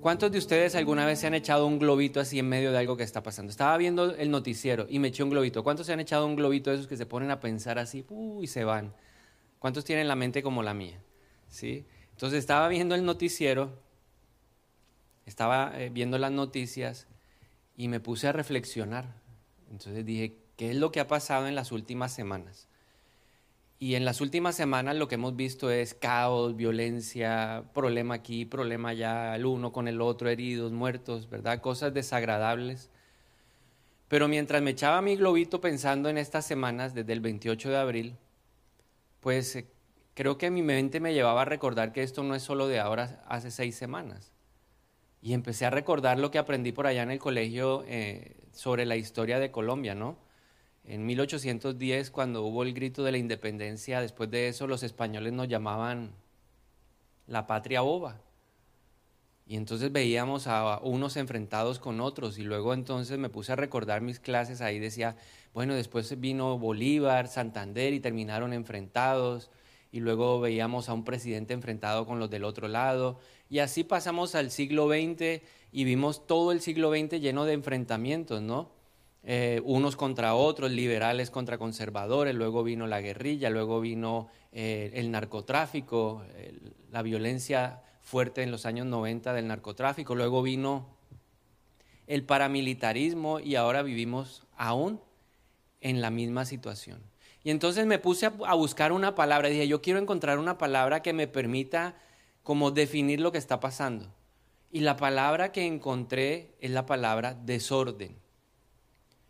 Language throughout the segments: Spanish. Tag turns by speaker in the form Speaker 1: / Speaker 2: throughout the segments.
Speaker 1: ¿Cuántos de ustedes alguna vez se han echado un globito así en medio de algo que está pasando? Estaba viendo el noticiero y me eché un globito. ¿Cuántos se han echado un globito de esos que se ponen a pensar así y se van? ¿Cuántos tienen la mente como la mía? ¿Sí? Entonces estaba viendo el noticiero, estaba eh, viendo las noticias y me puse a reflexionar. Entonces dije, ¿qué es lo que ha pasado en las últimas semanas? Y en las últimas semanas lo que hemos visto es caos, violencia, problema aquí, problema allá, el uno con el otro, heridos, muertos, ¿verdad? Cosas desagradables. Pero mientras me echaba mi globito pensando en estas semanas, desde el 28 de abril, pues eh, creo que mi mente me llevaba a recordar que esto no es solo de ahora, hace seis semanas. Y empecé a recordar lo que aprendí por allá en el colegio eh, sobre la historia de Colombia, ¿no? En 1810, cuando hubo el grito de la independencia, después de eso los españoles nos llamaban la patria boba. Y entonces veíamos a unos enfrentados con otros y luego entonces me puse a recordar mis clases, ahí decía, bueno, después vino Bolívar, Santander y terminaron enfrentados y luego veíamos a un presidente enfrentado con los del otro lado y así pasamos al siglo XX y vimos todo el siglo XX lleno de enfrentamientos, ¿no? Eh, unos contra otros, liberales contra conservadores, luego vino la guerrilla, luego vino eh, el narcotráfico, la violencia fuerte en los años 90 del narcotráfico, luego vino el paramilitarismo y ahora vivimos aún en la misma situación. Y entonces me puse a, a buscar una palabra, dije, yo quiero encontrar una palabra que me permita como definir lo que está pasando. Y la palabra que encontré es la palabra desorden.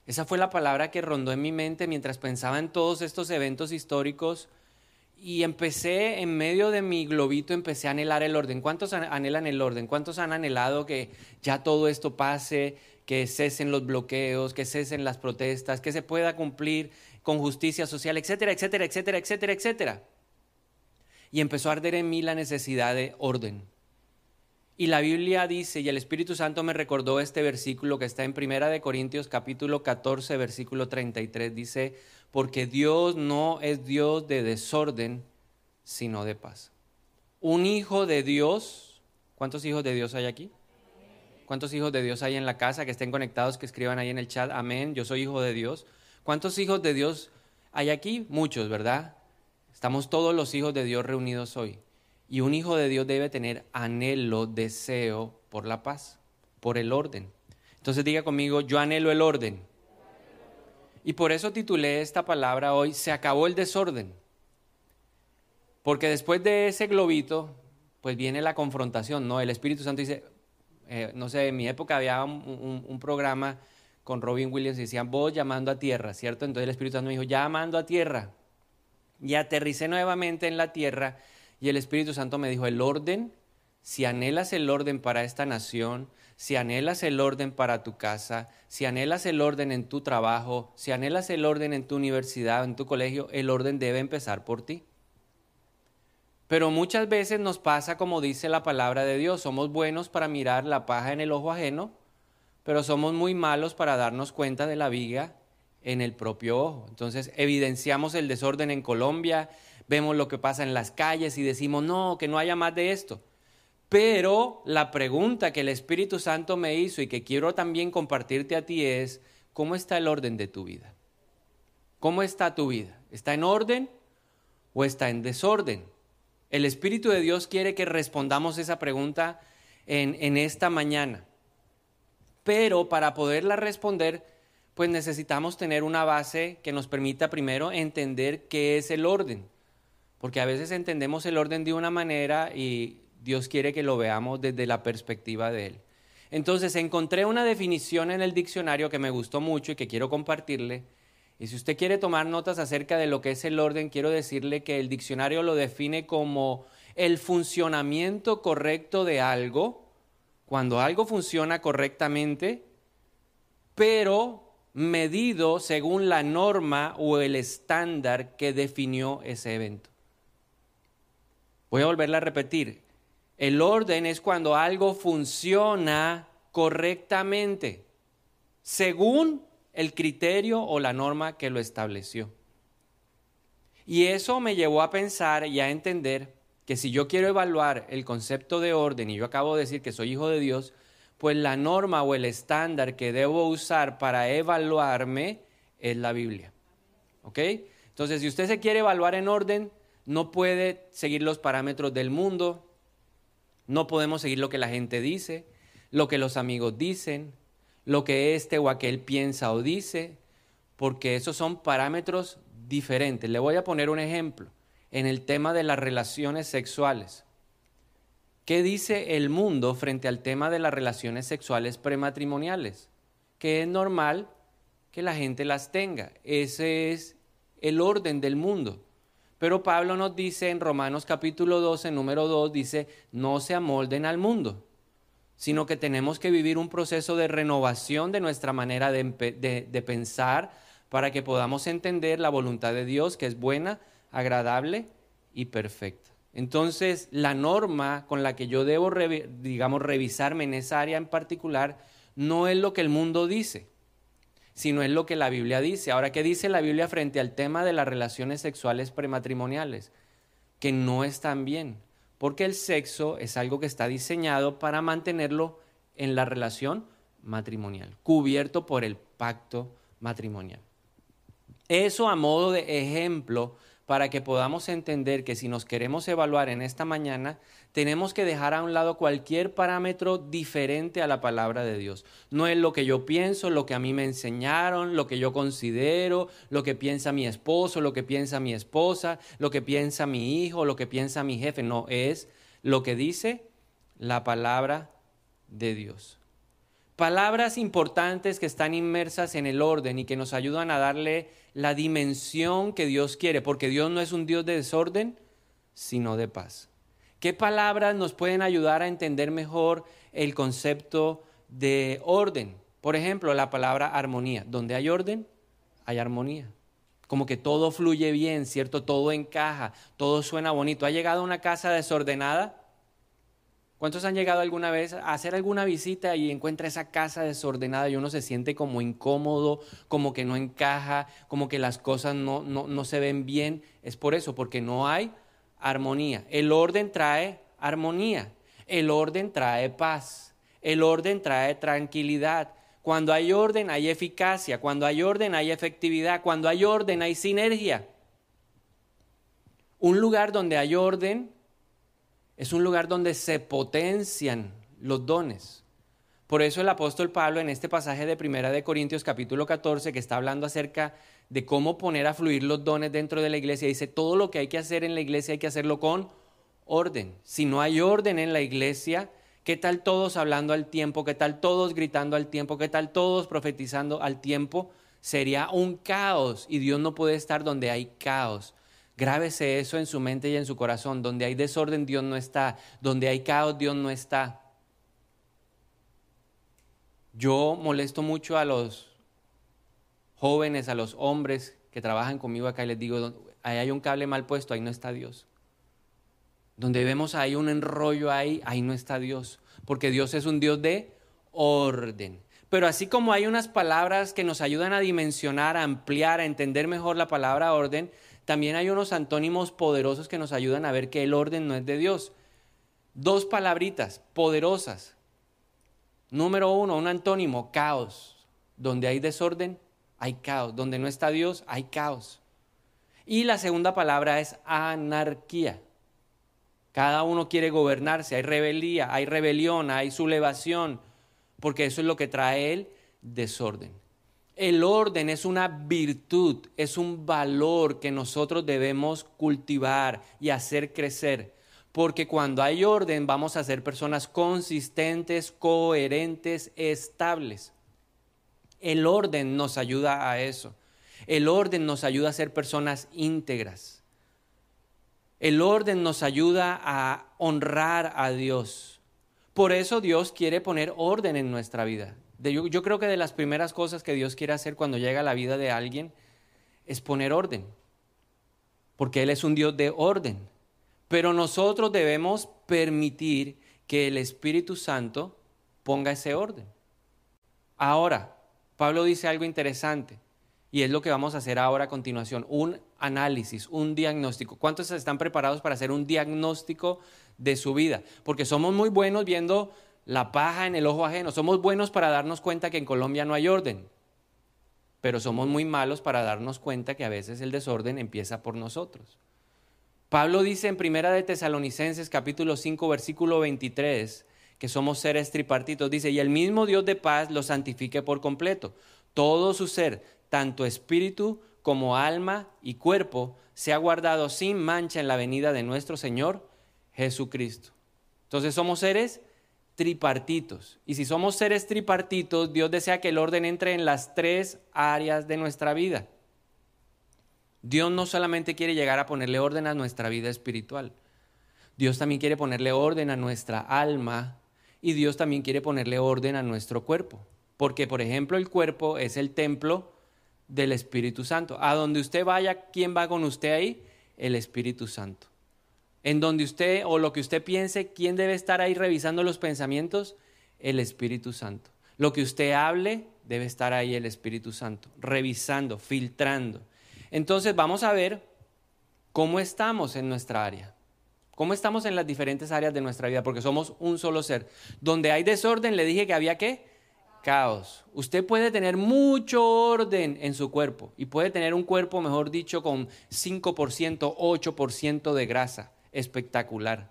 Speaker 1: Esa fue la palabra que rondó en mi mente mientras pensaba en todos estos eventos históricos y empecé en medio de mi globito, empecé a anhelar el orden. ¿Cuántos anhelan el orden? ¿Cuántos han anhelado que ya todo esto pase, que cesen los bloqueos, que cesen las protestas, que se pueda cumplir con justicia social, etcétera, etcétera, etcétera, etcétera, etcétera? Y empezó a arder en mí la necesidad de orden. Y la Biblia dice, y el Espíritu Santo me recordó este versículo que está en Primera de Corintios capítulo 14, versículo 33, dice, porque Dios no es Dios de desorden, sino de paz. Un hijo de Dios, ¿cuántos hijos de Dios hay aquí? ¿Cuántos hijos de Dios hay en la casa que estén conectados, que escriban ahí en el chat, amén, yo soy hijo de Dios? ¿Cuántos hijos de Dios hay aquí? Muchos, ¿verdad? Estamos todos los hijos de Dios reunidos hoy. Y un hijo de Dios debe tener anhelo, deseo por la paz, por el orden. Entonces diga conmigo, yo anhelo el orden. Y por eso titulé esta palabra hoy, se acabó el desorden. Porque después de ese globito, pues viene la confrontación, ¿no? El Espíritu Santo dice, eh, no sé, en mi época había un, programa con Robin Williams y decían, vos llamando a tierra, ¿cierto? Entonces el Espíritu Santo me dijo, llamando a tierra. Y aterricé nuevamente en la tierra y el Espíritu Santo me dijo, el orden, si anhelas el orden para esta nación, si anhelas el orden para tu casa, si anhelas el orden en tu trabajo, si anhelas el orden en tu universidad, en tu colegio, el orden debe empezar por ti. Pero muchas veces nos pasa como dice la palabra de Dios, somos buenos para mirar la paja en el ojo ajeno, pero somos muy malos para darnos cuenta de la viga en el propio ojo. Entonces evidenciamos el desorden en Colombia, vemos lo que pasa en las calles y decimos, no, que no haya más de esto. Pero la pregunta que el Espíritu Santo me hizo y que quiero también compartirte a ti es, ¿cómo está el orden de tu vida? ¿Cómo está tu vida? ¿Está en orden o está en desorden? El Espíritu de Dios quiere que respondamos esa pregunta en, en esta mañana. Pero para poderla responder, pues necesitamos tener una base que nos permita primero entender qué es el orden. Porque a veces entendemos el orden de una manera y Dios quiere que lo veamos desde la perspectiva de Él. Entonces encontré una definición en el diccionario que me gustó mucho y que quiero compartirle. Y si usted quiere tomar notas acerca de lo que es el orden, quiero decirle que el diccionario lo define como el funcionamiento correcto de algo, cuando algo funciona correctamente, pero medido según la norma o el estándar que definió ese evento. Voy a volverla a repetir. El orden es cuando algo funciona correctamente, según el criterio o la norma que lo estableció. Y eso me llevó a pensar y a entender que si yo quiero evaluar el concepto de orden y yo acabo de decir que soy hijo de Dios, pues la norma o el estándar que debo usar para evaluarme es la Biblia. ¿Ok? Entonces, si usted se quiere evaluar en orden, no puede seguir los parámetros del mundo, no podemos seguir lo que la gente dice, lo que los amigos dicen, lo que este o aquel piensa o dice, porque esos son parámetros diferentes. Le voy a poner un ejemplo en el tema de las relaciones sexuales. ¿Qué dice el mundo frente al tema de las relaciones sexuales prematrimoniales? Que es normal que la gente las tenga. Ese es el orden del mundo. Pero Pablo nos dice en Romanos capítulo 12, número 2, dice, no se amolden al mundo, sino que tenemos que vivir un proceso de renovación de nuestra manera de, de pensar para que podamos entender la voluntad de Dios, que es buena, agradable y perfecta. Entonces, la norma con la que yo debo, digamos, revisarme en esa área en particular no es lo que el mundo dice sino es lo que la Biblia dice. Ahora, ¿qué dice la Biblia frente al tema de las relaciones sexuales prematrimoniales? Que no están bien, porque el sexo es algo que está diseñado para mantenerlo en la relación matrimonial, cubierto por el pacto matrimonial. Eso a modo de ejemplo para que podamos entender que si nos queremos evaluar en esta mañana, tenemos que dejar a un lado cualquier parámetro diferente a la palabra de Dios. No es lo que yo pienso, lo que a mí me enseñaron, lo que yo considero, lo que piensa mi esposo, lo que piensa mi esposa, lo que piensa mi hijo, lo que piensa mi jefe. No, es lo que dice la palabra de Dios. Palabras importantes que están inmersas en el orden y que nos ayudan a darle la dimensión que Dios quiere, porque Dios no es un Dios de desorden, sino de paz. ¿Qué palabras nos pueden ayudar a entender mejor el concepto de orden? Por ejemplo, la palabra armonía. Donde hay orden, hay armonía. Como que todo fluye bien, ¿cierto? Todo encaja, todo suena bonito. ¿Ha llegado a una casa desordenada? ¿Cuántos han llegado alguna vez a hacer alguna visita y encuentra esa casa desordenada y uno se siente como incómodo, como que no encaja, como que las cosas no, no, no se ven bien? Es por eso, porque no hay armonía. El orden trae armonía, el orden trae paz, el orden trae tranquilidad. Cuando hay orden hay eficacia, cuando hay orden hay efectividad, cuando hay orden hay sinergia. Un lugar donde hay orden es un lugar donde se potencian los dones. Por eso el apóstol Pablo en este pasaje de Primera de Corintios capítulo 14 que está hablando acerca de cómo poner a fluir los dones dentro de la iglesia, dice, todo lo que hay que hacer en la iglesia hay que hacerlo con orden. Si no hay orden en la iglesia, ¿qué tal todos hablando al tiempo? ¿Qué tal todos gritando al tiempo? ¿Qué tal todos profetizando al tiempo? Sería un caos y Dios no puede estar donde hay caos. Grábese eso en su mente y en su corazón. Donde hay desorden, Dios no está. Donde hay caos, Dios no está. Yo molesto mucho a los jóvenes, a los hombres que trabajan conmigo acá y les digo, ahí hay un cable mal puesto, ahí no está Dios. Donde vemos ahí un enrollo ahí, ahí no está Dios. Porque Dios es un Dios de orden. Pero así como hay unas palabras que nos ayudan a dimensionar, a ampliar, a entender mejor la palabra orden, también hay unos antónimos poderosos que nos ayudan a ver que el orden no es de Dios. Dos palabritas poderosas. Número uno, un antónimo, caos. Donde hay desorden, hay caos. Donde no está Dios, hay caos. Y la segunda palabra es anarquía. Cada uno quiere gobernarse, hay rebelía, hay rebelión, hay sublevación, porque eso es lo que trae el desorden. El orden es una virtud, es un valor que nosotros debemos cultivar y hacer crecer. Porque cuando hay orden vamos a ser personas consistentes, coherentes, estables. El orden nos ayuda a eso. El orden nos ayuda a ser personas íntegras. El orden nos ayuda a honrar a Dios. Por eso Dios quiere poner orden en nuestra vida yo, creo que de las primeras cosas que Dios quiere hacer cuando llega a la vida de alguien es poner orden, porque Él es un Dios de orden. Pero nosotros debemos permitir que el Espíritu Santo ponga ese orden. Ahora, Pablo dice algo interesante. Y es lo que vamos a hacer ahora a continuación, un análisis, un diagnóstico. ¿Cuántos están preparados para hacer un diagnóstico de su vida? Porque somos muy buenos viendo la paja en el ojo ajeno, somos buenos para darnos cuenta que en Colombia no hay orden, pero somos muy malos para darnos cuenta que a veces el desorden empieza por nosotros. Pablo dice en Primera de Tesalonicenses capítulo 5 versículo 23 que somos seres tripartitos, dice, "Y el mismo Dios de paz los santifique por completo, todo su ser, tanto espíritu como alma y cuerpo, sea guardado sin mancha en la venida de nuestro Señor Jesucristo." Entonces somos seres tripartitos. Y si somos seres tripartitos, Dios desea que el orden entre en las tres áreas de nuestra vida. Dios no solamente quiere llegar a ponerle orden a nuestra vida espiritual, Dios también quiere ponerle orden a nuestra alma y Dios también quiere ponerle orden a nuestro cuerpo. Porque, por ejemplo, el cuerpo es el templo del Espíritu Santo. A donde usted vaya, ¿quién va con usted ahí? El Espíritu Santo. En donde usted o lo que usted piense, ¿quién debe estar ahí revisando los pensamientos? El Espíritu Santo. Lo que usted hable, debe estar ahí el Espíritu Santo, revisando, filtrando. Entonces vamos a ver cómo estamos en nuestra área. ¿Cómo estamos en las diferentes áreas de nuestra vida? Porque somos un solo ser. Donde hay desorden, le dije que había qué? Caos. Usted puede tener mucho orden en su cuerpo y puede tener un cuerpo, mejor dicho, con 5%, 8% de grasa. Espectacular.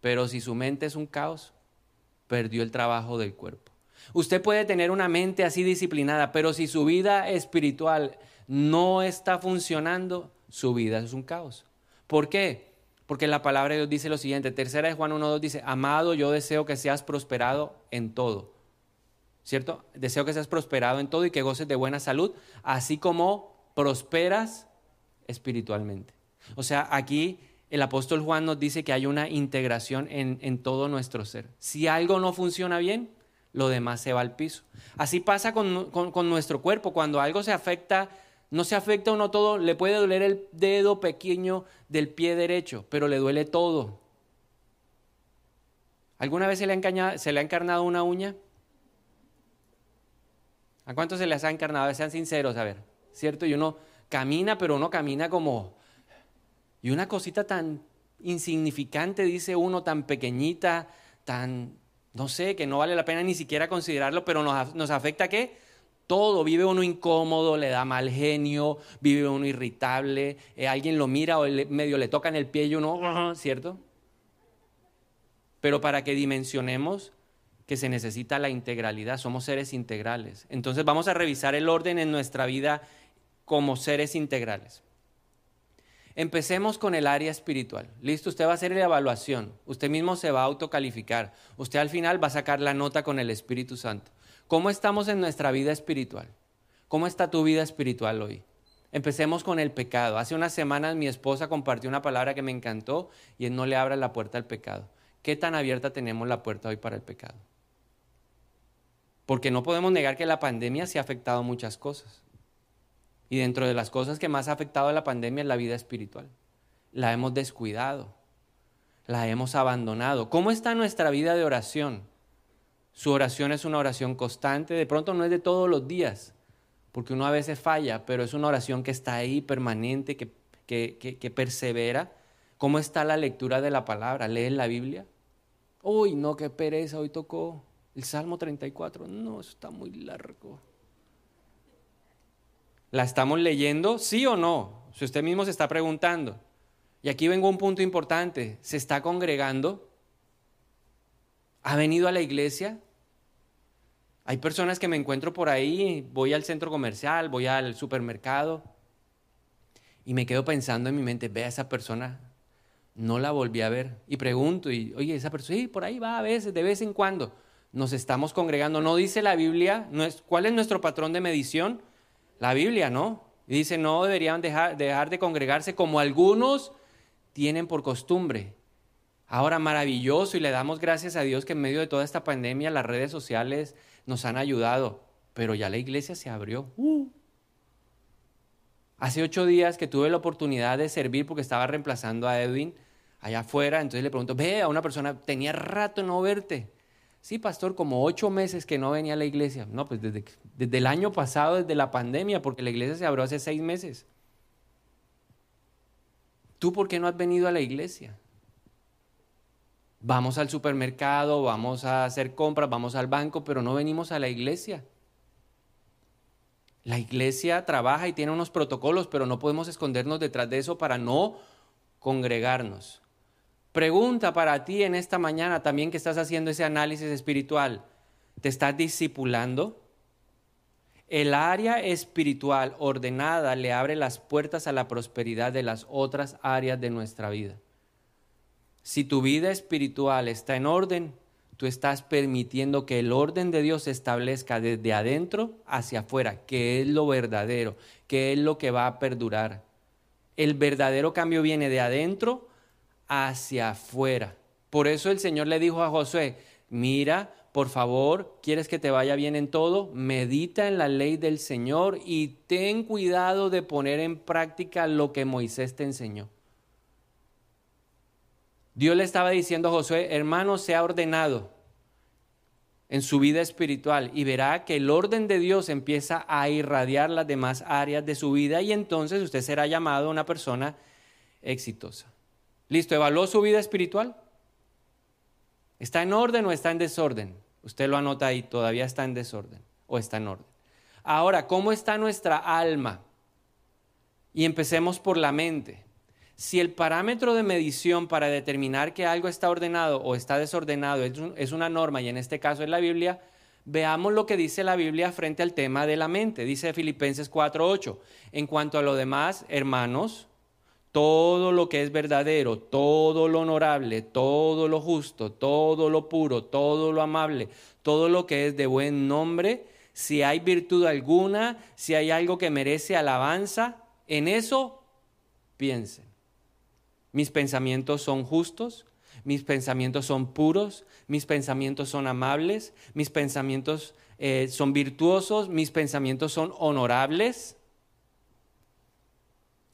Speaker 1: Pero si su mente es un caos, perdió el trabajo del cuerpo. Usted puede tener una mente así disciplinada, pero si su vida espiritual no está funcionando, su vida es un caos. ¿Por qué? Porque la palabra de Dios dice lo siguiente, tercera de Juan 1.2 dice, amado, yo deseo que seas prosperado en todo. ¿Cierto? Deseo que seas prosperado en todo y que goces de buena salud, así como prosperas espiritualmente. O sea, aquí el apóstol Juan nos dice que hay una integración en, todo nuestro ser. Si algo no funciona bien, lo demás se va al piso. Así pasa con, nuestro cuerpo. Cuando algo se afecta no se afecta uno todo, le puede doler el dedo pequeño del pie derecho, pero le duele todo. ¿Alguna vez se le ha, se le ha encarnado una uña? ¿A cuántos se les ha encarnado? Sean sinceros, a ver, ¿cierto? Y uno camina, pero uno camina como... Y una cosita tan insignificante, dice uno, tan pequeñita, tan, no sé, que no vale la pena ni siquiera considerarlo, pero nos, nos afecta qué? todo, vive uno incómodo, le da mal genio, vive uno irritable, eh, alguien lo mira o medio le toca en el pie y uno, ¿cierto? Pero para que dimensionemos que se necesita la integralidad, somos seres integrales. Entonces vamos a revisar el orden en nuestra vida como seres integrales. Empecemos con el área espiritual. Listo, usted va a hacer la evaluación, usted mismo se va a autocalificar, usted al final va a sacar la nota con el Espíritu Santo. ¿Cómo estamos en nuestra vida espiritual? ¿Cómo está tu vida espiritual hoy? Empecemos con el pecado. Hace unas semanas mi esposa compartió una palabra que me encantó y es no le abra la puerta al pecado. ¿Qué tan abierta tenemos la puerta hoy para el pecado? Porque no podemos negar que la pandemia se ha afectado muchas cosas. Y dentro de las cosas que más ha afectado a la pandemia es la vida espiritual. La hemos descuidado, la hemos abandonado. ¿Cómo está nuestra vida de oración? Su oración es una oración constante, de pronto no es de todos los días, porque uno a veces falla, pero es una oración que está ahí permanente, que, que, persevera. ¿Cómo está la lectura de la palabra? ¿Lees la Biblia? Uy, no, qué pereza, hoy tocó el Salmo 34. No, eso está muy largo. ¿La estamos leyendo? ¿Sí o no? Si usted mismo se está preguntando. Y aquí vengo a un punto importante. ¿Se está congregando? ¿Ha venido a la iglesia? Hay personas que me encuentro por ahí, voy al centro comercial, voy al supermercado y me quedo pensando en mi mente, ve a esa persona, no la volví a ver. Y pregunto, y, oye, esa persona, sí, por ahí va a veces, de vez en cuando. Nos estamos congregando. ¿No dice la Biblia? ¿Cuál es nuestro patrón de medición? La Biblia, ¿no? Dice, no deberían dejar, dejar de congregarse como algunos tienen por costumbre. Ahora, maravilloso y le damos gracias a Dios que en medio de toda esta pandemia las redes sociales nos han ayudado, pero ya la iglesia se abrió. Uh. Hace ocho días que tuve la oportunidad de servir porque estaba reemplazando a Edwin allá afuera, entonces le pregunto, ve a una persona, tenía rato no verte. Sí, pastor, como ocho meses que no venía a la iglesia. No, pues desde, el año pasado, desde la pandemia, porque la iglesia se abrió hace seis meses. ¿Tú por qué no has venido a la iglesia? Vamos al supermercado, vamos a hacer compras, vamos al banco, pero no venimos a la iglesia. La iglesia trabaja y tiene unos protocolos, pero no podemos escondernos detrás de eso para no congregarnos. Pregunta para ti en esta mañana también que estás haciendo ese análisis espiritual. ¿Te estás discipulando? El área espiritual ordenada le abre las puertas a la prosperidad de las otras áreas de nuestra vida. Si tu vida espiritual está en orden, tú estás permitiendo que el orden de Dios se establezca desde adentro hacia afuera, que es lo verdadero, que es lo que va a perdurar. El verdadero cambio viene de adentro hacia afuera. Por eso el Señor le dijo a Josué, mira, por favor, ¿quieres que te vaya bien en todo? Medita en la ley del Señor y ten cuidado de poner en práctica lo que Moisés te enseñó. Dios le estaba diciendo a Josué, hermano, sea ordenado en su vida espiritual y verá que el orden de Dios empieza a irradiar las demás áreas de su vida y entonces usted será llamado una persona exitosa. Listo, evaluó su vida espiritual. ¿Está en orden o está en desorden? Usted lo anota ahí, todavía está en desorden o está en orden. Ahora, ¿cómo está nuestra alma? Y empecemos por la mente. Si el parámetro de medición para determinar que algo está ordenado o está desordenado es una norma, y en este caso es la Biblia, veamos lo que dice la Biblia frente al tema de la mente. Dice Filipenses 4:8. En cuanto a lo demás, hermanos, todo lo que es verdadero, todo lo honorable, todo lo justo, todo lo puro, todo lo amable, todo lo que es de buen nombre, si hay virtud alguna, si hay algo que merece alabanza, en eso piensen. Mis pensamientos son justos, mis pensamientos son puros, mis pensamientos son amables, mis pensamientos eh, son virtuosos, mis pensamientos son honorables.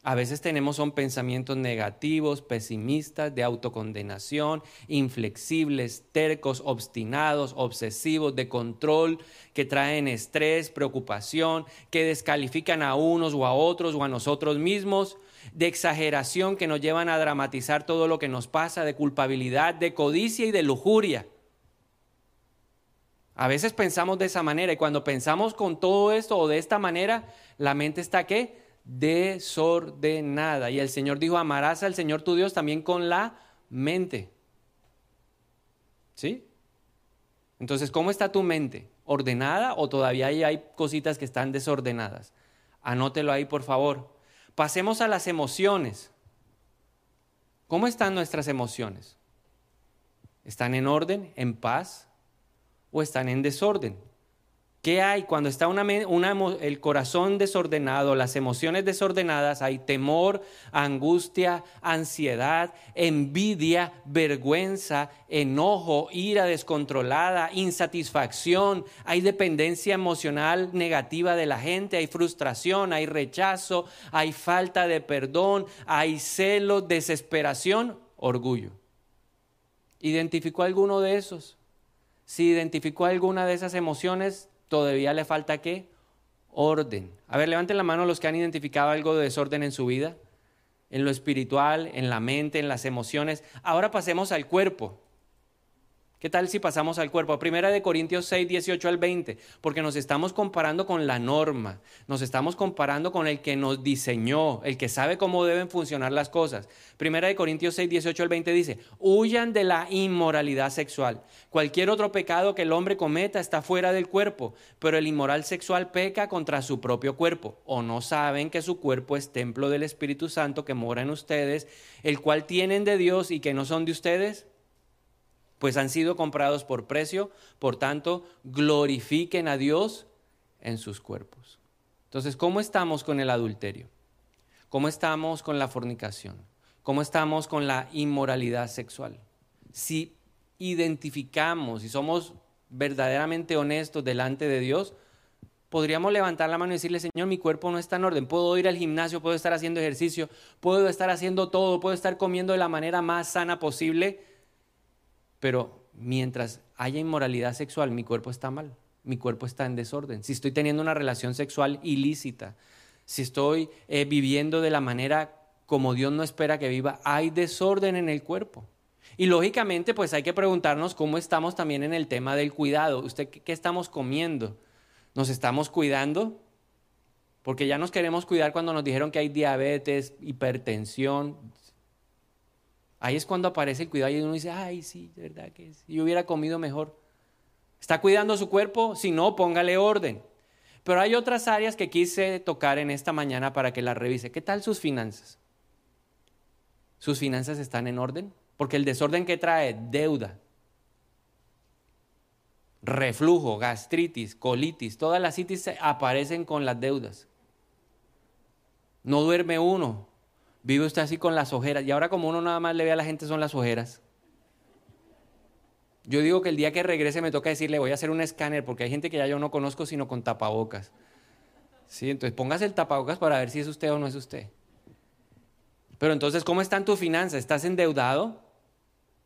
Speaker 1: A veces tenemos son pensamientos negativos, pesimistas, de autocondenación, inflexibles, tercos, obstinados, obsesivos, de control, que traen estrés, preocupación, que descalifican a unos o a otros o a nosotros mismos, de exageración que nos llevan a dramatizar todo lo que nos pasa, de culpabilidad, de codicia y de lujuria. A veces pensamos de esa manera y cuando pensamos con todo esto o de esta manera, la mente está qué? Desordenada. Y el Señor dijo, amarás al Señor tu Dios también con la mente. ¿Sí? Entonces, ¿cómo está tu mente? ¿Ordenada o todavía hay cositas que están desordenadas? Anótelo ahí, por favor. Pasemos a las emociones. ¿Cómo están nuestras emociones? ¿Están en orden, en paz o están en desorden? ¿Qué hay cuando está el corazón desordenado, las emociones desordenadas? Hay temor, angustia, ansiedad, envidia, vergüenza, enojo, ira descontrolada, insatisfacción, hay dependencia emocional negativa de la gente, hay frustración, hay rechazo, hay falta de perdón, hay celo, desesperación, orgullo. ¿Identificó alguno de esos? Si identificó alguna de esas emociones, todavía le falta qué? Orden. A ver, levanten la mano los que han identificado algo de desorden en su vida, en lo espiritual, en la mente, en las emociones. Ahora pasemos al cuerpo. ¿Qué tal si pasamos al cuerpo? Primera de Corintios 6, 18 al 20, porque nos estamos comparando con la norma, nos estamos comparando con el que nos diseñó, el que sabe cómo deben funcionar las cosas. Primera de Corintios 6, 18 al 20 dice, huyan de la inmoralidad sexual. Cualquier otro pecado que el hombre cometa está fuera del cuerpo, pero el inmoral sexual peca contra su propio cuerpo. ¿O no saben que su cuerpo es templo del Espíritu Santo que mora en ustedes, el cual tienen de Dios y que no son de ustedes? Pues han sido comprados por precio, por tanto, glorifiquen a Dios en sus cuerpos. Entonces, ¿cómo estamos con el adulterio? ¿Cómo estamos con la fornicación? ¿Cómo estamos con la inmoralidad sexual? Si identificamos y somos verdaderamente honestos delante de Dios, podríamos levantar la mano y decirle, Señor, mi cuerpo no está en orden, puedo ir al gimnasio, puedo estar haciendo ejercicio, puedo estar haciendo todo, puedo estar comiendo de la manera más sana posible, pero mientras haya inmoralidad sexual, mi cuerpo está mal, mi cuerpo está en desorden. Si estoy teniendo una relación sexual ilícita, si estoy eh, viviendo de la manera como Dios no espera que viva, hay desorden en el cuerpo. Y lógicamente, pues hay que preguntarnos cómo estamos también en el tema del cuidado. ¿Usted qué estamos comiendo? ¿Nos estamos cuidando? Porque ya nos queremos cuidar cuando nos dijeron que hay diabetes, hipertensión. Ahí es cuando aparece el cuidado y uno dice, ay, sí, de verdad que si yo hubiera comido mejor. ¿Está cuidando su cuerpo? Si no, póngale orden. Pero hay otras áreas que quise tocar en esta mañana para que las revise. ¿Qué tal sus finanzas? ¿Sus finanzas están en orden? Porque el desorden que trae deuda, reflujo, gastritis, colitis, todas las citis aparecen con las deudas. No duerme uno, vive usted así con las ojeras. Y ahora como uno nada más le ve a la gente son las ojeras. Yo digo que el día que regrese me toca decirle voy a hacer un escáner porque hay gente que ya yo no conozco sino con tapabocas. Sí, entonces póngase el tapabocas para ver si es usted o no es usted. Pero entonces, ¿cómo están tus finanzas? ¿Estás endeudado?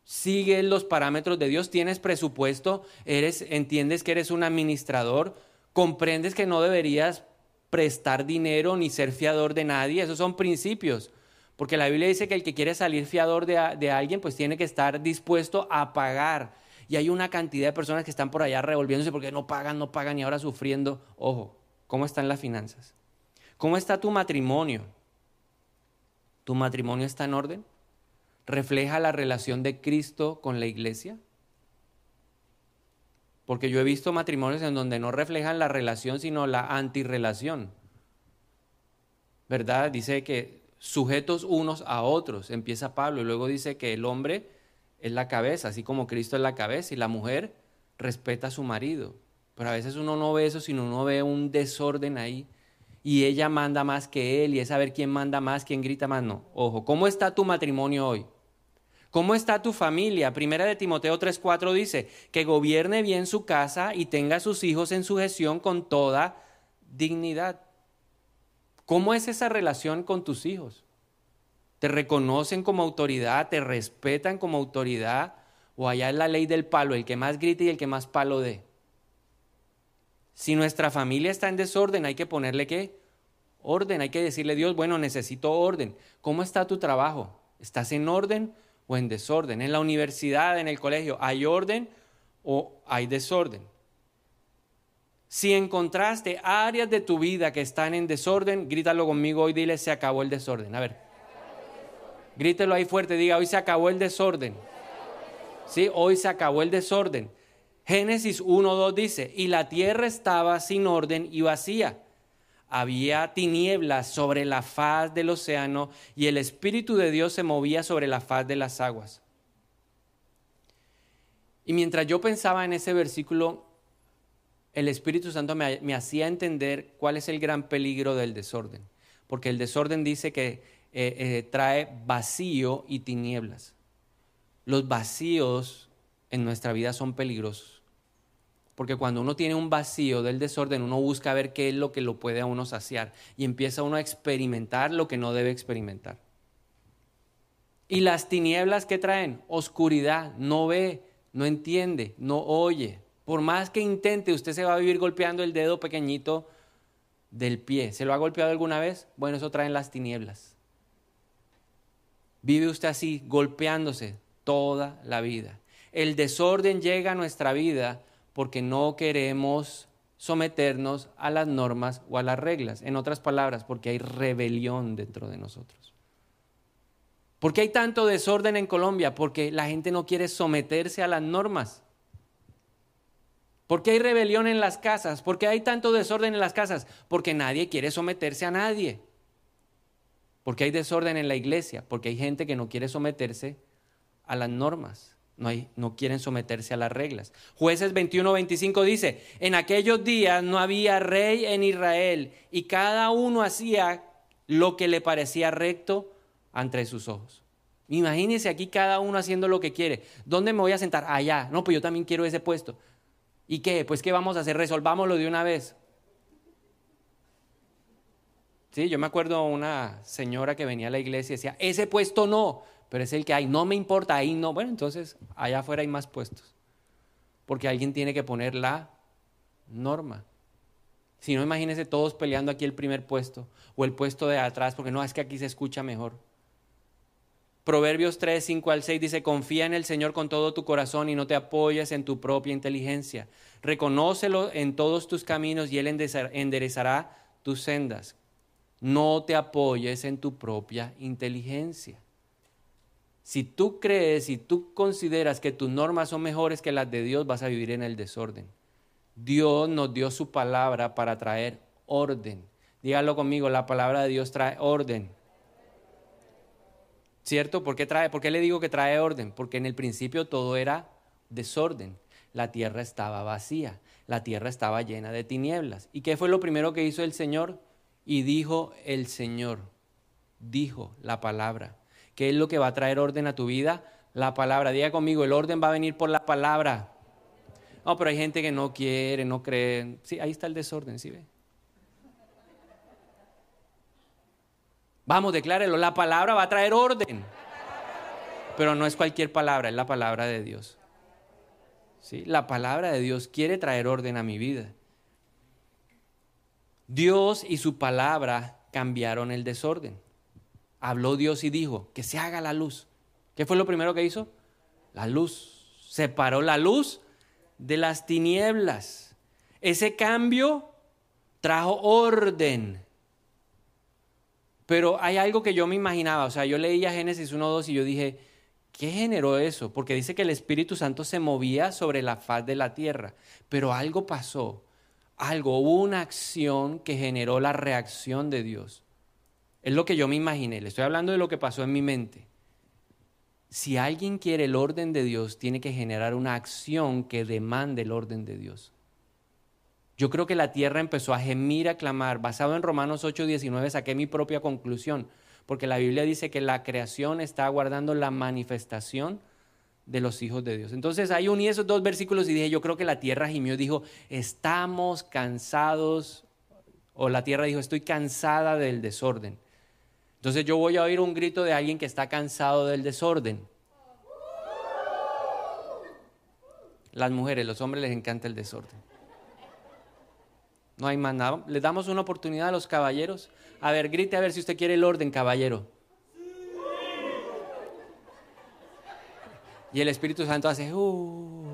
Speaker 1: ¿Sigues los parámetros de Dios? ¿Tienes presupuesto? ¿Eres, ¿Entiendes que eres un administrador? ¿Comprendes que no deberías prestar dinero ni ser fiador de nadie? Esos son principios. Porque la Biblia dice que el que quiere salir fiador de, de alguien, pues tiene que estar dispuesto a pagar. Y hay una cantidad de personas que están por allá revolviéndose porque no pagan, no pagan y ahora sufriendo. Ojo, ¿cómo están las finanzas? ¿Cómo está tu matrimonio? ¿Tu matrimonio está en orden? ¿Refleja la relación de Cristo con la iglesia? Porque yo he visto matrimonios en donde no reflejan la relación, sino la antirrelación. ¿Verdad? Dice que sujetos unos a otros, empieza Pablo, y luego dice que el hombre es la cabeza, así como Cristo es la cabeza, y la mujer respeta a su marido. Pero a veces uno no ve eso, sino uno ve un desorden ahí y ella manda más que él y es saber quién manda más, quién grita más. No, ojo, ¿cómo está tu matrimonio hoy? ¿Cómo está tu familia? Primera de Timoteo 3:4 dice, que gobierne bien su casa y tenga a sus hijos en sujeción con toda dignidad. ¿Cómo es esa relación con tus hijos? ¿Te reconocen como autoridad? ¿Te respetan como autoridad? ¿O allá es la ley del palo, el que más grite y el que más palo dé? Si nuestra familia está en desorden, hay que ponerle qué? Orden, hay que decirle Dios, bueno, necesito orden. ¿Cómo está tu trabajo? ¿Estás en orden o en desorden? En la universidad, en el colegio, ¿hay orden o hay desorden? Si encontraste áreas de tu vida que están en desorden, grítalo conmigo hoy, dile, se acabó el desorden. A ver, grítelo ahí fuerte, diga, hoy se acabó el desorden. Sí, hoy se acabó el desorden. Génesis 1.2 dice, y la tierra estaba sin orden y vacía. Había tinieblas sobre la faz del océano y el Espíritu de Dios se movía sobre la faz de las aguas. Y mientras yo pensaba en ese versículo, el Espíritu Santo me, hacía entender cuál es el gran peligro del desorden. Porque el desorden dice que eh, eh, trae vacío y tinieblas. Los vacíos en nuestra vida son peligrosos. Porque cuando uno tiene un vacío del desorden, uno busca ver qué es lo que lo puede a uno saciar y empieza uno a experimentar lo que no debe experimentar. Y las tinieblas que traen, oscuridad, no ve, no entiende, no oye. Por más que intente, usted se va a vivir golpeando el dedo pequeñito del pie. ¿Se lo ha golpeado alguna vez? Bueno, eso traen las tinieblas. Vive usted así, golpeándose toda la vida. El desorden llega a nuestra vida porque no queremos someternos a las normas o a las reglas. En otras palabras, porque hay rebelión dentro de nosotros. ¿Por qué hay tanto desorden en Colombia? Porque la gente no quiere someterse a las normas. ¿Por qué hay rebelión en las casas? ¿Por qué hay tanto desorden en las casas? Porque nadie quiere someterse a nadie. ¿Por qué hay desorden en la iglesia? Porque hay gente que no quiere someterse a las normas no, quieren someterse a las reglas. Jueces 21, 25 dice, en aquellos días no había rey en Israel y cada uno hacía lo que le parecía recto ante sus ojos. Imagínense aquí cada uno haciendo lo que quiere. ¿Dónde me voy a sentar? Allá. No, pues yo también quiero ese puesto. ¿Y qué? Pues ¿qué vamos a hacer? Resolvámoslo de una vez. Sí, yo me acuerdo una señora que venía a la iglesia y decía, ese puesto no pero es el que hay, no me importa, ahí no. Bueno, entonces allá afuera hay más puestos. porque alguien tiene que poner la norma. Si no, imagínense todos peleando aquí el primer puesto o el puesto de atrás, porque no, es que aquí se escucha mejor. Proverbios 3, 5 al 6 dice, confía en el Señor con todo tu corazón y no te apoyes en tu propia inteligencia. Reconócelo en todos tus caminos y Él enderezará tus sendas. No te apoyes en tu propia inteligencia. Si tú crees y tú consideras que tus normas son mejores que las de Dios, vas a vivir en el desorden. Dios nos dio su palabra para traer orden. Dígalo conmigo, la palabra de Dios trae orden. ¿Cierto? ¿Por qué, trae, ¿Por qué le digo que trae orden? Porque en el principio todo era desorden. La tierra estaba vacía, la tierra estaba llena de tinieblas. ¿Y qué fue lo primero que hizo el Señor? Y dijo el Señor, dijo la palabra. ¿Qué es lo que va a traer orden a tu vida? La palabra. Diga conmigo, el orden va a venir por la palabra. No, pero hay gente que no quiere, no cree. Sí, ahí está el desorden, ¿sí ve? Vamos, declárelo, la palabra va a traer orden. Pero no es cualquier palabra, es la palabra de Dios. ¿Sí? La palabra de Dios quiere traer orden a mi vida. Dios y su palabra cambiaron el desorden. Habló Dios y dijo, que se haga la luz. ¿Qué fue lo primero que hizo? La luz. Separó la luz de las tinieblas. Ese cambio trajo orden. Pero hay algo que yo me imaginaba, o sea, yo leía Génesis 1.2 y yo dije, ¿qué generó eso? Porque dice que el Espíritu Santo se movía sobre la faz de la tierra, pero algo pasó, algo, hubo una acción que generó la reacción de Dios. Es lo que yo me imaginé, le estoy hablando de lo que pasó en mi mente. Si alguien quiere el orden de Dios, tiene que generar una acción que demande el orden de Dios. Yo creo que la tierra empezó a gemir, a clamar. Basado en Romanos 8:19 saqué mi propia conclusión, porque la Biblia dice que la creación está aguardando la manifestación de los hijos de Dios. Entonces ahí uní esos dos versículos y dije, yo creo que la tierra gimió, dijo, estamos cansados, o la tierra dijo, estoy cansada del desorden. Entonces yo voy a oír un grito de alguien que está cansado del desorden. Las mujeres, los hombres les encanta el desorden. No hay más nada. Le damos una oportunidad a los caballeros. A ver, grite a ver si usted quiere el orden, caballero. Y el Espíritu Santo hace... Uh".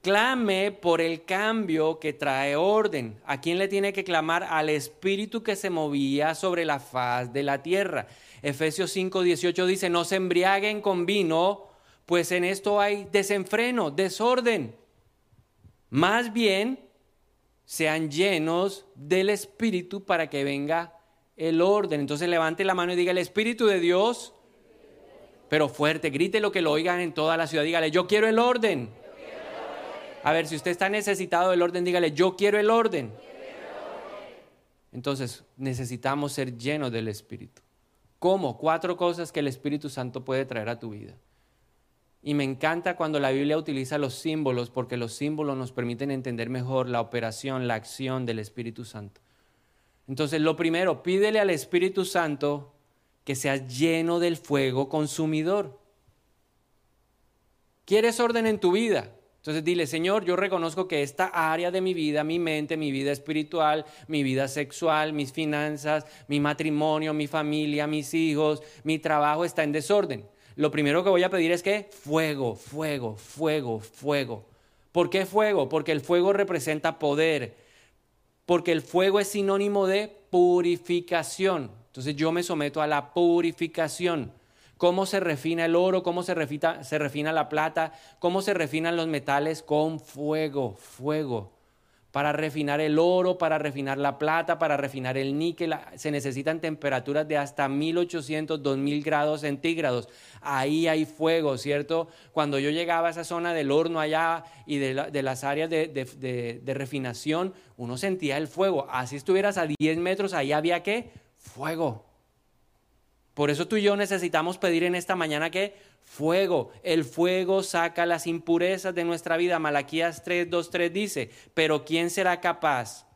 Speaker 1: Clame por el cambio que trae orden. ¿A quién le tiene que clamar? Al Espíritu que se movía sobre la faz de la tierra. Efesios 5, 18 dice, no se embriaguen con vino, pues en esto hay desenfreno, desorden más bien, sean llenos del Espíritu para que venga el orden. Entonces levante la mano y diga el Espíritu de Dios, pero fuerte, grite lo que lo oigan en toda la ciudad. Dígale, yo quiero el orden. A ver, si usted está necesitado del orden, dígale, yo quiero el orden. Entonces, necesitamos ser llenos del Espíritu. ¿Cómo? Cuatro cosas que el Espíritu Santo puede traer a tu vida. Y me encanta cuando la Biblia utiliza los símbolos porque los símbolos nos permiten entender mejor la operación, la acción del Espíritu Santo. Entonces, lo primero, pídele al Espíritu Santo que seas lleno del fuego consumidor. ¿Quieres orden en tu vida? Entonces dile, Señor, yo reconozco que esta área de mi vida, mi mente, mi vida espiritual, mi vida sexual, mis finanzas, mi matrimonio, mi familia, mis hijos, mi trabajo está en desorden lo primero que voy a pedir es que fuego, fuego, fuego, fuego. ¿Por qué fuego? Porque el fuego representa poder, porque el fuego es sinónimo de purificación. Entonces yo me someto a la purificación. ¿Cómo se refina el oro? ¿Cómo se refina, se refina la plata? ¿Cómo se refinan los metales? Con fuego, fuego para refinar el oro, para refinar la plata, para refinar el níquel. Se necesitan temperaturas de hasta 1800, 2000 grados centígrados. Ahí hay fuego, ¿cierto? Cuando yo llegaba a esa zona del horno allá y de, las áreas de, de, refinación, uno sentía el fuego. Así estuvieras a 10 metros, ahí había qué? Fuego. Por eso tú y yo necesitamos pedir en esta mañana que fuego. El fuego saca las impurezas de nuestra vida. Malaquías 3, 2, 3 dice, pero ¿quién será capaz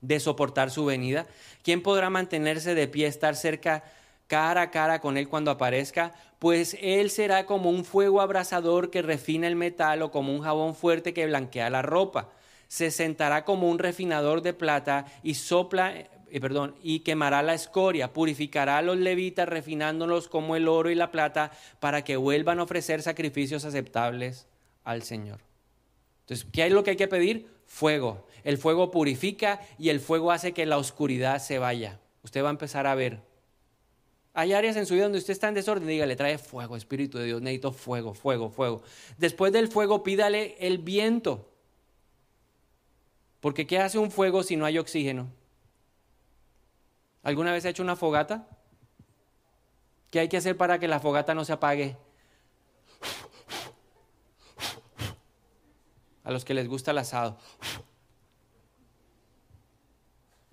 Speaker 1: de soportar su venida? ¿Quién podrá mantenerse de pie, estar cerca cara a cara con Él cuando aparezca, pues Él será como un fuego abrasador que refina el metal o como un jabón fuerte que blanquea la ropa. Se sentará como un refinador de plata y sopla, eh, y quemará la escoria, purificará a los levitas refinándolos como el oro y la plata para que vuelvan a ofrecer sacrificios aceptables al Señor. Entonces, ¿qué es lo que hay que pedir? Fuego. El fuego purifica y el fuego hace que la oscuridad se vaya. Usted va a empezar a ver hay áreas en su vida donde usted está en desorden, dígale, trae fuego, Espíritu de Dios, necesito fuego, fuego, fuego. Después del fuego, pídale el viento. Porque ¿qué hace un fuego si no hay oxígeno? ¿Alguna vez ha hecho una fogata? ¿Qué hay que hacer para que la fogata no se apague? A los que les gusta el asado.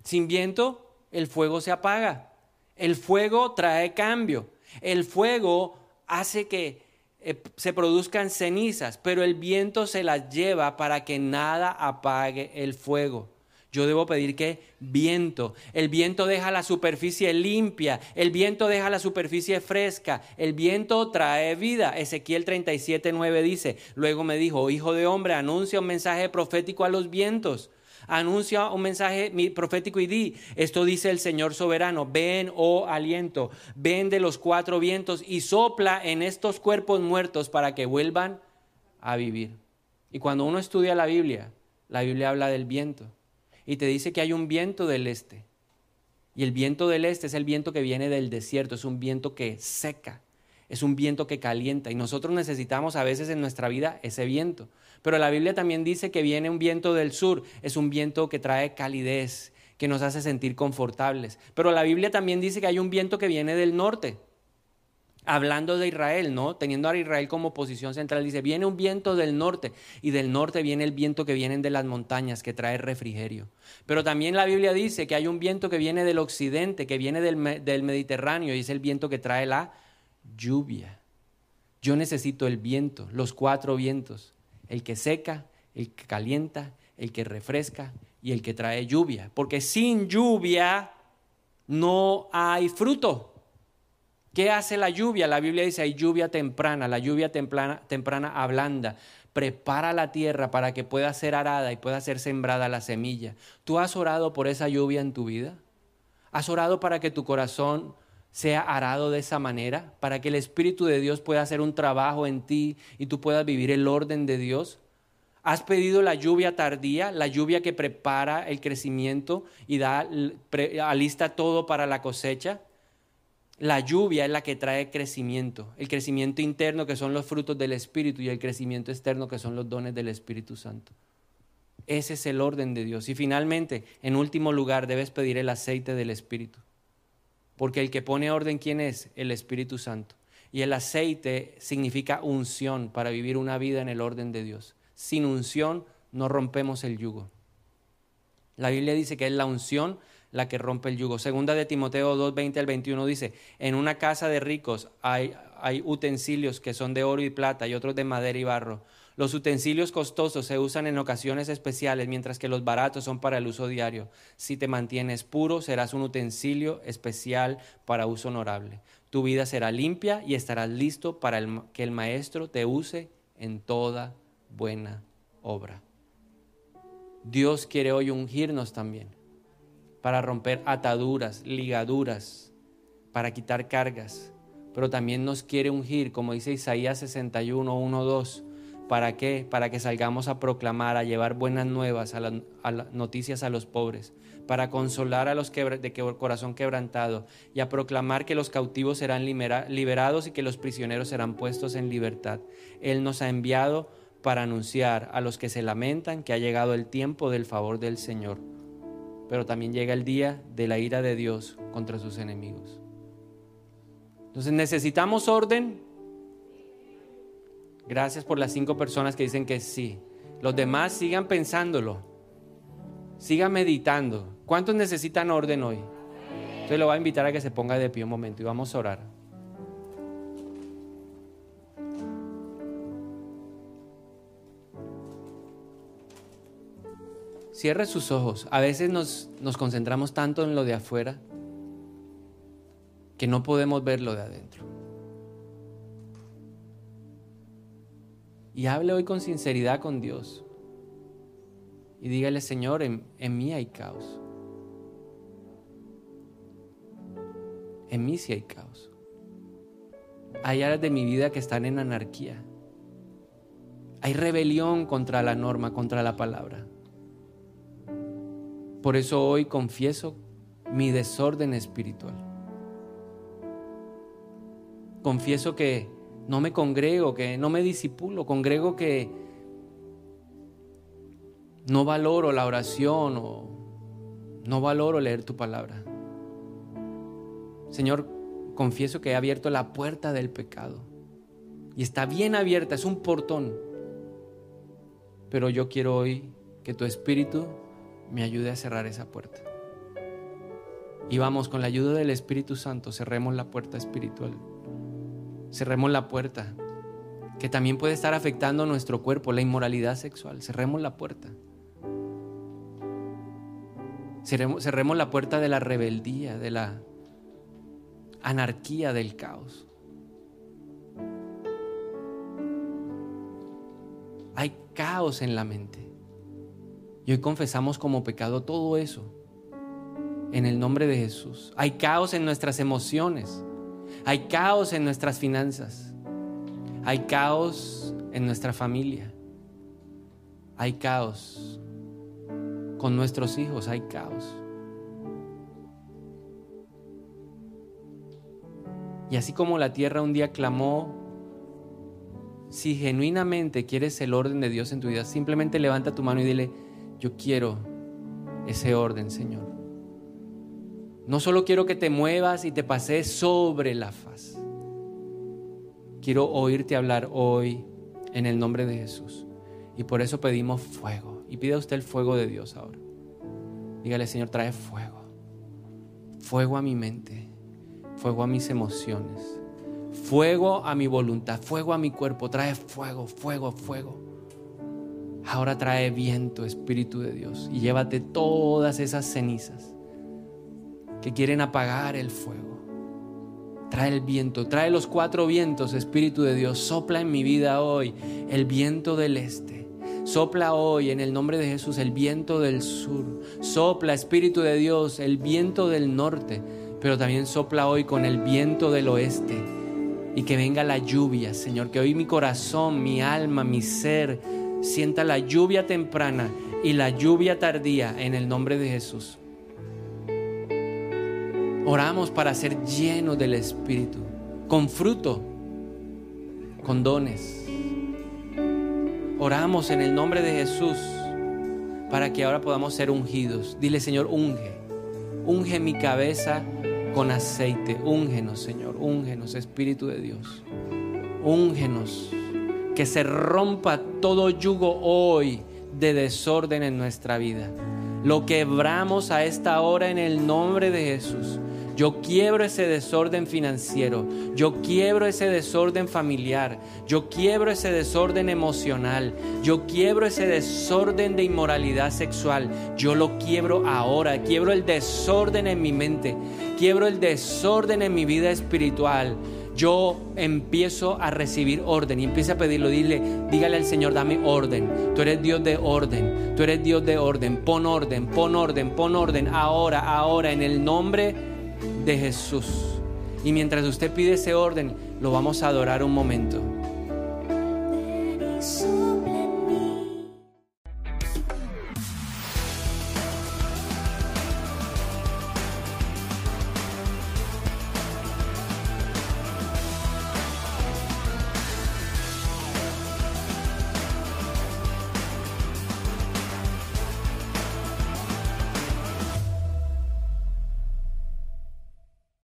Speaker 1: Sin viento, el fuego se apaga. El fuego trae cambio. El fuego hace que eh, se produzcan cenizas, pero el viento se las lleva para que nada apague el fuego. Yo debo pedir que viento. El viento deja la superficie limpia. El viento deja la superficie fresca. El viento trae vida. Ezequiel 37, 9 dice, luego me dijo, hijo de hombre, anuncia un mensaje profético a los vientos anuncia un mensaje profético y di, esto dice el Señor soberano, ven, oh aliento, ven de los cuatro vientos y sopla en estos cuerpos muertos para que vuelvan a vivir. Y cuando uno estudia la Biblia, la Biblia habla del viento y te dice que hay un viento del este. Y el viento del este es el viento que viene del desierto, es un viento que seca, es un viento que calienta y nosotros necesitamos a veces en nuestra vida ese viento. Pero la Biblia también dice que viene un viento del sur, es un viento que trae calidez, que nos hace sentir confortables. Pero la Biblia también dice que hay un viento que viene del norte. Hablando de Israel, ¿no? Teniendo a Israel como posición central, dice, viene un viento del norte y del norte viene el viento que viene de las montañas, que trae refrigerio. Pero también la Biblia dice que hay un viento que viene del occidente, que viene del, del Mediterráneo y es el viento que trae la lluvia. Yo necesito el viento, los cuatro vientos el que seca, el que calienta, el que refresca y el que trae lluvia. Porque sin lluvia no hay fruto. ¿Qué hace la lluvia? La Biblia dice hay lluvia temprana, la lluvia temprana, temprana ablanda, prepara la tierra para que pueda ser arada y pueda ser sembrada la semilla. ¿Tú has orado por esa lluvia en tu vida? ¿Has orado para que tu corazón sea arado de esa manera, para que el Espíritu de Dios pueda hacer un trabajo en ti y tú puedas vivir el orden de Dios? ¿Has pedido la lluvia tardía, la lluvia que prepara el crecimiento y da, alista todo para la cosecha? La lluvia es la que trae crecimiento, el crecimiento interno que son los frutos del Espíritu y el crecimiento externo que son los dones del Espíritu Santo. Ese es el orden de Dios. Y finalmente, en último lugar, debes pedir el aceite del Espíritu. Porque el que pone orden, ¿quién es? El Espíritu Santo. Y el aceite significa unción para vivir una vida en el orden de Dios. Sin unción no rompemos el yugo. La Biblia dice que es la unción la que rompe el yugo. Segunda de Timoteo 2, 20 al 21 dice, en una casa de ricos hay, hay utensilios que son de oro y plata y otros de madera y barro los utensilios costosos se usan en ocasiones especiales, mientras que los baratos son para el uso diario. Si te mantienes puro, serás un utensilio especial para uso honorable. Tu vida será limpia y estarás listo para que el Maestro te use en toda buena obra. Dios quiere hoy ungirnos también para romper ataduras, ligaduras, para quitar cargas, pero también nos quiere ungir, como dice Isaías 61, 1, 2 ¿Para qué? Para que salgamos a proclamar, a llevar buenas nuevas, noticias a los pobres, para consolar a los de corazón quebrantado. Y a proclamar que los cautivos serán liberados y que los prisioneros serán puestos en libertad. Él nos ha enviado para anunciar a los que se lamentan que ha llegado el tiempo del favor del Señor, pero también llega el día de la ira de Dios contra sus enemigos. Entonces necesitamos orden, Gracias por las cinco personas que dicen que sí. Los demás sigan pensándolo. Sigan meditando. ¿Cuántos necesitan orden hoy? Entonces lo voy a invitar a que se ponga de pie un momento y vamos a orar. Cierre sus ojos. A veces nos, nos concentramos tanto en lo de afuera que no podemos verlo de adentro. Y hable hoy con sinceridad con Dios. Y dígale, Señor, en, en mí hay caos. En mí sí hay caos. Hay áreas de mi vida que están en anarquía. Hay rebelión contra la norma, contra la palabra. Por eso hoy confieso mi desorden espiritual. Confieso que no me congrego, que no me disipulo, congrego que no valoro la oración o no valoro leer tu palabra. Señor, confieso que he abierto la puerta del pecado y está bien abierta, es un portón. Pero yo quiero hoy que tu Espíritu me ayude a cerrar esa puerta. Y vamos, con la ayuda del Espíritu Santo, cerremos la puerta espiritual. Cerremos la puerta, que también puede estar afectando nuestro cuerpo, la inmoralidad sexual. Cerremos la puerta. Cerremos, cerremos la puerta de la rebeldía, de la anarquía, del caos. Hay caos en la mente. Y hoy confesamos como pecado todo eso. En el nombre de Jesús. Hay caos en nuestras emociones. Hay caos en nuestras finanzas. Hay caos en nuestra familia. Hay caos con nuestros hijos. Hay caos. Y así como la tierra un día clamó, si genuinamente quieres el orden de Dios en tu vida, simplemente levanta tu mano y dile, yo quiero ese orden, Señor. No solo quiero que te muevas y te pases sobre la faz. Quiero oírte hablar hoy en el nombre de Jesús. Y por eso pedimos fuego. Y pida usted el fuego de Dios ahora. Dígale, Señor, trae fuego. Fuego a mi mente. Fuego a mis emociones. Fuego a mi voluntad. Fuego a mi cuerpo. Trae fuego, fuego, fuego. Ahora trae viento, Espíritu de Dios, y llévate todas esas cenizas que quieren apagar el fuego. Trae el viento, trae los cuatro vientos, Espíritu de Dios. Sopla en mi vida hoy el viento del este. Sopla hoy en el nombre de Jesús el viento del sur. Sopla, Espíritu de Dios, el viento del norte. Pero también sopla hoy con el viento del oeste. Y que venga la lluvia, Señor. Que hoy mi corazón, mi alma, mi ser sienta la lluvia temprana y la lluvia tardía en el nombre de Jesús. Oramos para ser llenos del Espíritu, con fruto, con dones. Oramos en el nombre de Jesús para que ahora podamos ser ungidos. Dile, Señor, unge. Unge mi cabeza con aceite. Úngenos, Señor. Úngenos, Espíritu de Dios. Úngenos que se rompa todo yugo hoy de desorden en nuestra vida. Lo quebramos a esta hora en el nombre de Jesús. Yo quiebro ese desorden financiero, yo quiebro ese desorden familiar, yo quiebro ese desorden emocional, yo quiebro ese desorden de inmoralidad sexual, yo lo quiebro ahora, quiebro el desorden en mi mente, quiebro el desorden en mi vida espiritual, yo empiezo a recibir orden y empiezo a pedirlo, dile, dígale al Señor, dame orden. Tú eres Dios de orden, tú eres Dios de orden. Pon orden, pon orden, pon orden ahora, ahora, en el nombre de Jesús. Y mientras usted pide ese orden, lo vamos a adorar un momento.